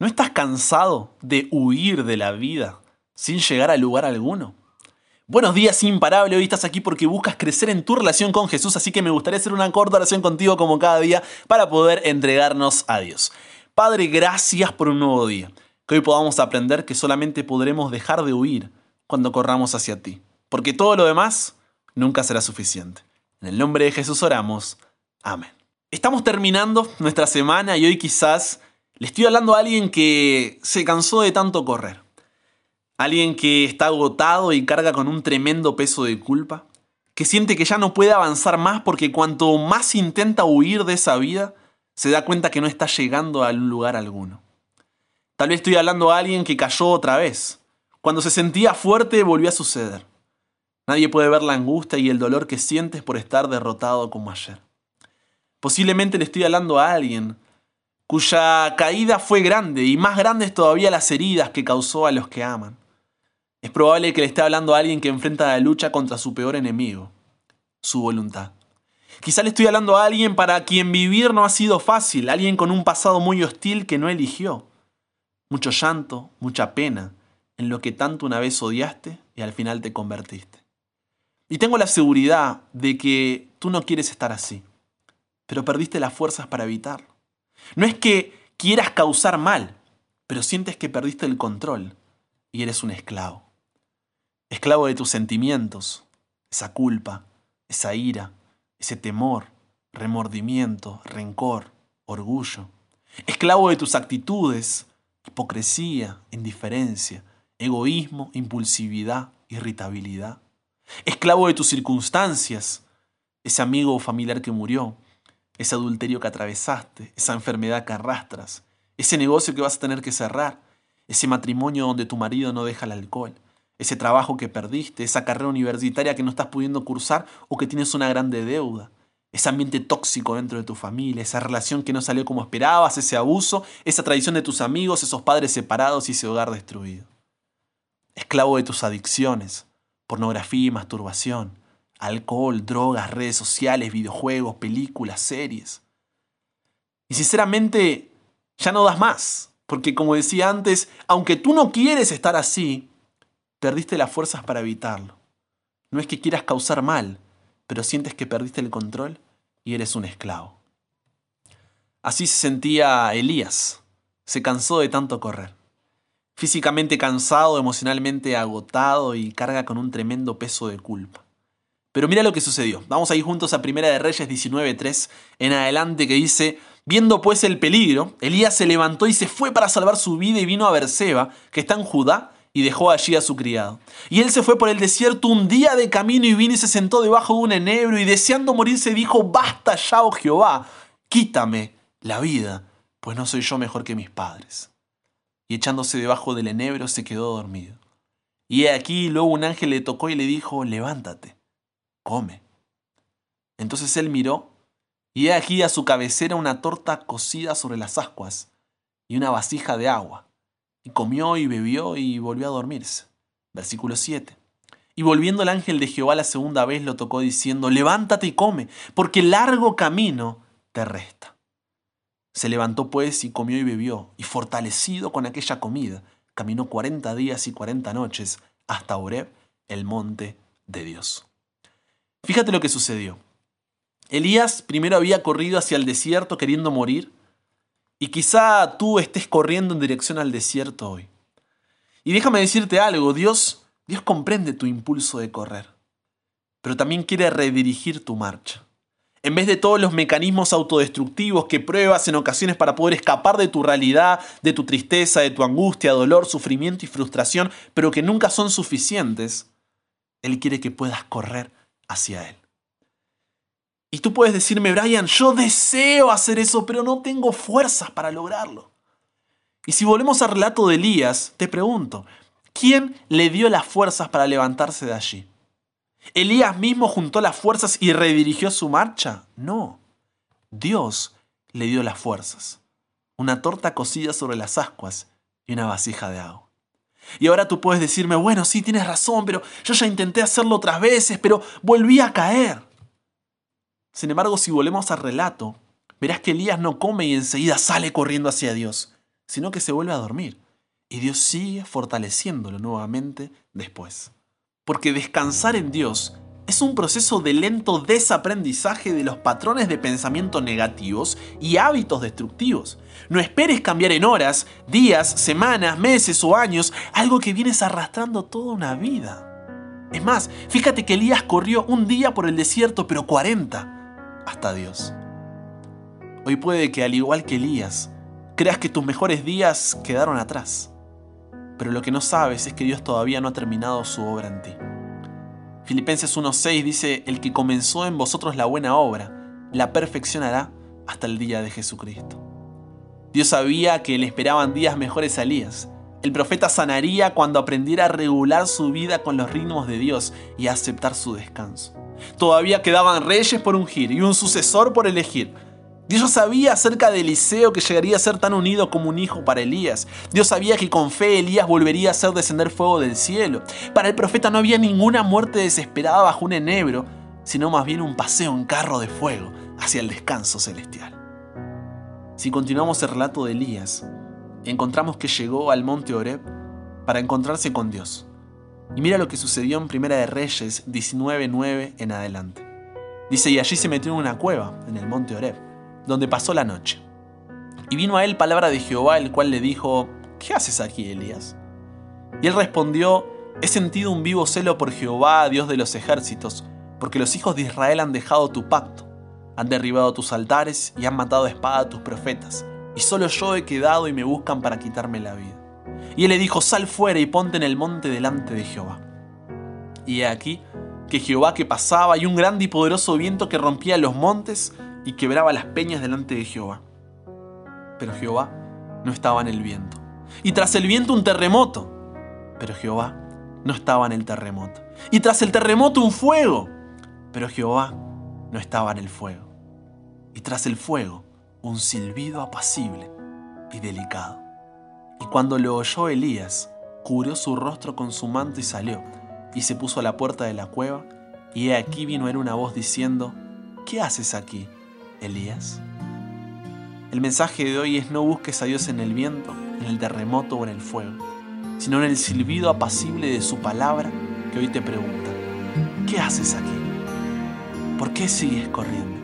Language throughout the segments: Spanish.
¿No estás cansado de huir de la vida sin llegar a lugar alguno? Buenos días, imparable. Hoy estás aquí porque buscas crecer en tu relación con Jesús, así que me gustaría hacer una corta oración contigo como cada día para poder entregarnos a Dios. Padre, gracias por un nuevo día. Que hoy podamos aprender que solamente podremos dejar de huir cuando corramos hacia ti, porque todo lo demás nunca será suficiente. En el nombre de Jesús oramos. Amén. Estamos terminando nuestra semana y hoy quizás le estoy hablando a alguien que se cansó de tanto correr. Alguien que está agotado y carga con un tremendo peso de culpa. Que siente que ya no puede avanzar más porque cuanto más intenta huir de esa vida, se da cuenta que no está llegando a un lugar alguno. Tal vez estoy hablando a alguien que cayó otra vez. Cuando se sentía fuerte volvió a suceder. Nadie puede ver la angustia y el dolor que sientes por estar derrotado como ayer. Posiblemente le estoy hablando a alguien cuya caída fue grande y más grandes todavía las heridas que causó a los que aman. Es probable que le esté hablando a alguien que enfrenta la lucha contra su peor enemigo, su voluntad. Quizá le estoy hablando a alguien para quien vivir no ha sido fácil, alguien con un pasado muy hostil que no eligió. Mucho llanto, mucha pena, en lo que tanto una vez odiaste y al final te convertiste. Y tengo la seguridad de que tú no quieres estar así, pero perdiste las fuerzas para evitarlo. No es que quieras causar mal, pero sientes que perdiste el control y eres un esclavo. Esclavo de tus sentimientos, esa culpa, esa ira, ese temor, remordimiento, rencor, orgullo. Esclavo de tus actitudes, hipocresía, indiferencia, egoísmo, impulsividad, irritabilidad. Esclavo de tus circunstancias, ese amigo o familiar que murió, ese adulterio que atravesaste, esa enfermedad que arrastras, ese negocio que vas a tener que cerrar, ese matrimonio donde tu marido no deja el alcohol, ese trabajo que perdiste, esa carrera universitaria que no estás pudiendo cursar o que tienes una grande deuda, ese ambiente tóxico dentro de tu familia, esa relación que no salió como esperabas, ese abuso, esa traición de tus amigos, esos padres separados y ese hogar destruido. Esclavo de tus adicciones, pornografía y masturbación, alcohol, drogas, redes sociales, videojuegos, películas, series. Y sinceramente, ya no das más, porque como decía antes, aunque tú no quieres estar así, perdiste las fuerzas para evitarlo. No es que quieras causar mal, pero sientes que perdiste el control y eres un esclavo. Así se sentía Elías. Se cansó de tanto correr. Físicamente cansado, emocionalmente agotado y carga con un tremendo peso de culpa. Pero mira lo que sucedió. Vamos a ir juntos a Primera de Reyes 19.3 en adelante que dice, viendo pues el peligro, Elías se levantó y se fue para salvar su vida y vino a Berseba, que está en Judá, y dejó allí a su criado. Y él se fue por el desierto un día de camino y vino y se sentó debajo de un enebro y deseando morirse dijo, basta ya, oh Jehová, quítame la vida, pues no soy yo mejor que mis padres. Y echándose debajo del enebro se quedó dormido. Y aquí luego un ángel le tocó y le dijo, levántate come. Entonces él miró, y he aquí a su cabecera una torta cocida sobre las ascuas y una vasija de agua. Y comió y bebió y volvió a dormirse. Versículo 7. Y volviendo el ángel de Jehová la segunda vez lo tocó diciendo, levántate y come, porque largo camino te resta. Se levantó pues y comió y bebió, y fortalecido con aquella comida, caminó cuarenta días y cuarenta noches hasta Oreb, el monte de Dios. Fíjate lo que sucedió. Elías primero había corrido hacia el desierto queriendo morir, y quizá tú estés corriendo en dirección al desierto hoy. Y déjame decirte algo, Dios, Dios comprende tu impulso de correr, pero también quiere redirigir tu marcha. En vez de todos los mecanismos autodestructivos que pruebas en ocasiones para poder escapar de tu realidad, de tu tristeza, de tu angustia, dolor, sufrimiento y frustración, pero que nunca son suficientes, Él quiere que puedas correr hacia Él. Y tú puedes decirme, Brian, yo deseo hacer eso, pero no tengo fuerzas para lograrlo. Y si volvemos al relato de Elías, te pregunto, ¿quién le dio las fuerzas para levantarse de allí? ¿Elías mismo juntó las fuerzas y redirigió su marcha? No. Dios le dio las fuerzas. Una torta cocida sobre las ascuas y una vasija de agua. Y ahora tú puedes decirme, bueno, sí, tienes razón, pero yo ya intenté hacerlo otras veces, pero volví a caer. Sin embargo, si volvemos al relato, verás que Elías no come y enseguida sale corriendo hacia Dios. sino que se vuelve a dormir. Y Dios sigue fortaleciéndolo nuevamente después. Porque descansar en Dios es un proceso de lento desaprendizaje de los patrones de pensamiento negativos y hábitos destructivos. No esperes cambiar en horas, días, semanas, meses o años algo que vienes arrastrando toda una vida. Es más, fíjate que Elías corrió un día por el desierto, pero 40 hasta Dios. Hoy puede que al igual que Elías, creas que tus mejores días quedaron atrás. Pero lo que no sabes es que Dios todavía no ha terminado su obra en ti. Filipenses 1.6 dice, el que comenzó en vosotros la buena obra, la perfeccionará hasta el día de Jesucristo. Dios sabía que le esperaban días mejores a Elías. El profeta sanaría cuando aprendiera a regular su vida con los ritmos de Dios y a aceptar su descanso. Todavía quedaban reyes por ungir y un sucesor por elegir. Dios sabía acerca de Eliseo que llegaría a ser tan unido como un hijo para Elías. Dios sabía que con fe Elías volvería a hacer descender fuego del cielo. Para el profeta no había ninguna muerte desesperada bajo un enebro, sino más bien un paseo en carro de fuego hacia el descanso celestial. Si continuamos el relato de Elías, encontramos que llegó al monte Oreb para encontrarse con Dios. Y mira lo que sucedió en Primera de Reyes 19.9 en adelante. Dice, y allí se metió en una cueva, en el monte Oreb donde pasó la noche. Y vino a él palabra de Jehová, el cual le dijo, ¿qué haces aquí, Elías? Y él respondió, he sentido un vivo celo por Jehová, Dios de los ejércitos, porque los hijos de Israel han dejado tu pacto, han derribado tus altares y han matado a espada a tus profetas, y solo yo he quedado y me buscan para quitarme la vida. Y él le dijo, sal fuera y ponte en el monte delante de Jehová. Y he aquí que Jehová que pasaba y un grande y poderoso viento que rompía los montes, y quebraba las peñas delante de Jehová. Pero Jehová no estaba en el viento. Y tras el viento un terremoto. Pero Jehová no estaba en el terremoto. Y tras el terremoto un fuego. Pero Jehová no estaba en el fuego. Y tras el fuego un silbido apacible y delicado. Y cuando lo oyó Elías, cubrió su rostro con su manto y salió, y se puso a la puerta de la cueva, y he aquí vino él una voz diciendo, ¿qué haces aquí, Elías? El mensaje de hoy es no busques a Dios en el viento, en el terremoto o en el fuego, sino en el silbido apacible de su palabra que hoy te pregunta, ¿qué haces aquí? ¿Por qué sigues corriendo?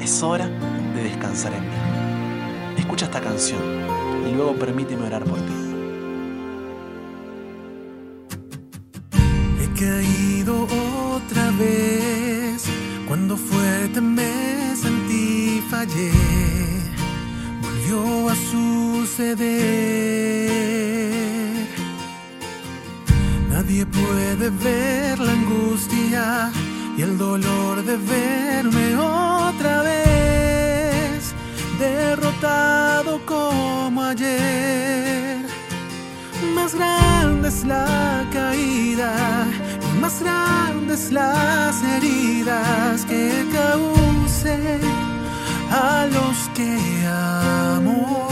Es hora de descansar en mí. Escucha esta canción y luego permíteme orar por ti. He caído otra vez cuando fuerte me volvió a suceder. Nadie puede ver la angustia y el dolor de verme otra vez, derrotado como ayer. Más grande es la caída y más grandes las heridas a los que amo.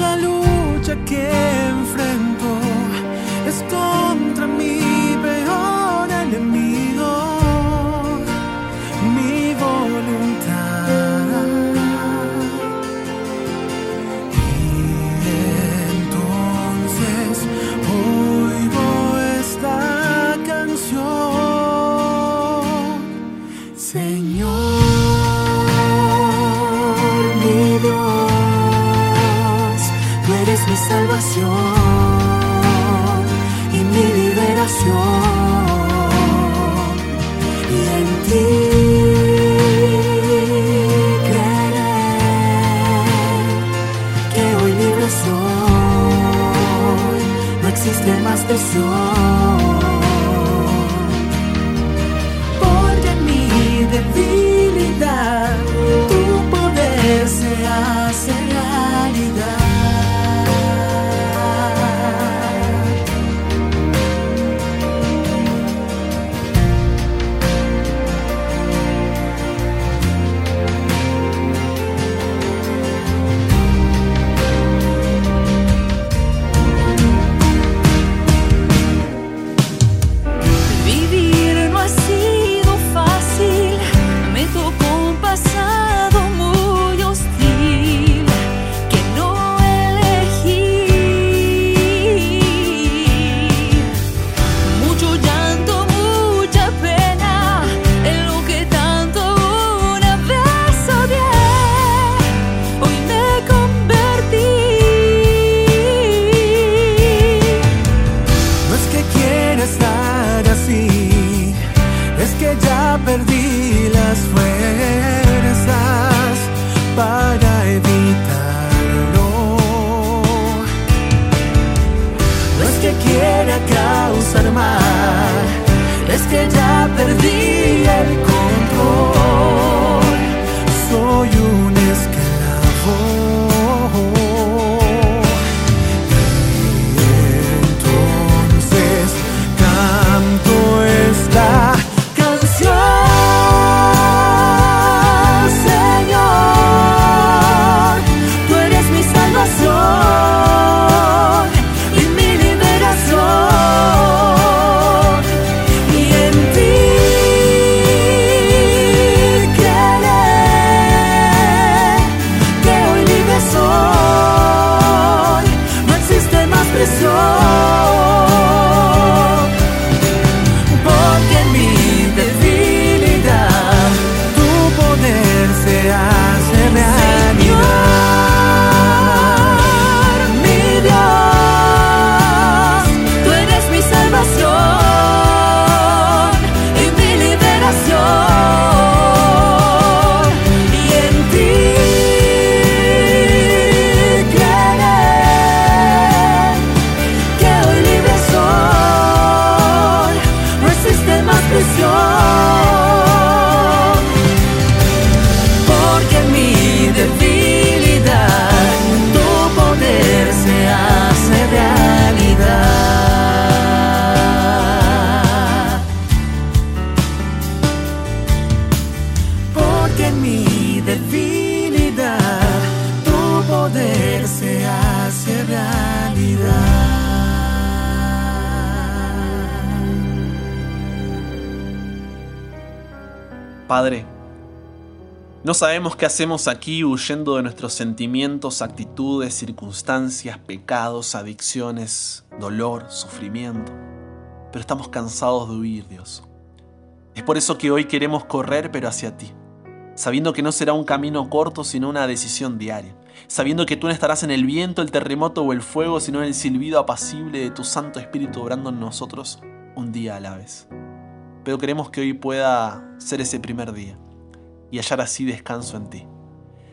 La lucha que Pessoal. quisiera causar mal es que ya perdí el control. Soy un Padre, no sabemos qué hacemos aquí huyendo de nuestros sentimientos, actitudes, circunstancias, pecados, adicciones, dolor, sufrimiento, pero estamos cansados de huir, Dios. Es por eso que hoy queremos correr, pero hacia ti, sabiendo que no será un camino corto, sino una decisión diaria, sabiendo que tú no estarás en el viento, el terremoto o el fuego, sino en el silbido apacible de tu Santo Espíritu obrando en nosotros un día a la vez pero queremos que hoy pueda ser ese primer día y hallar así descanso en ti.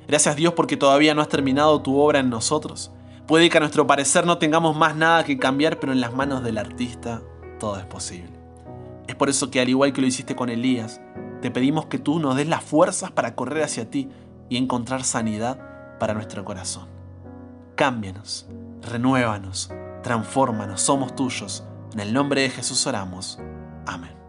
Gracias Dios porque todavía no has terminado tu obra en nosotros. Puede que a nuestro parecer no tengamos más nada que cambiar, pero en las manos del artista todo es posible. Es por eso que al igual que lo hiciste con Elías, te pedimos que tú nos des las fuerzas para correr hacia ti y encontrar sanidad para nuestro corazón. Cámbianos, renuévanos, transfórmanos, somos tuyos. En el nombre de Jesús oramos. Amén.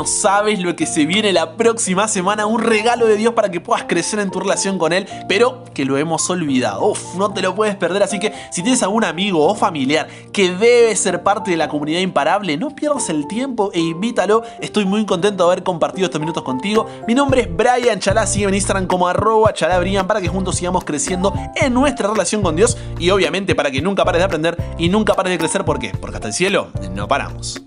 No sabes lo que se viene la próxima semana, un regalo de Dios para que puedas crecer en tu relación con Él, pero que lo hemos olvidado. Uf, no te lo puedes perder, así que si tienes algún amigo o familiar que debe ser parte de la comunidad imparable, no pierdas el tiempo e invítalo. Estoy muy contento de haber compartido estos minutos contigo. Mi nombre es Brian Chalá, sigue en Instagram como arroba chalabrian para que juntos sigamos creciendo en nuestra relación con Dios y obviamente para que nunca pares de aprender y nunca pares de crecer. ¿Por qué? Porque hasta el cielo no paramos.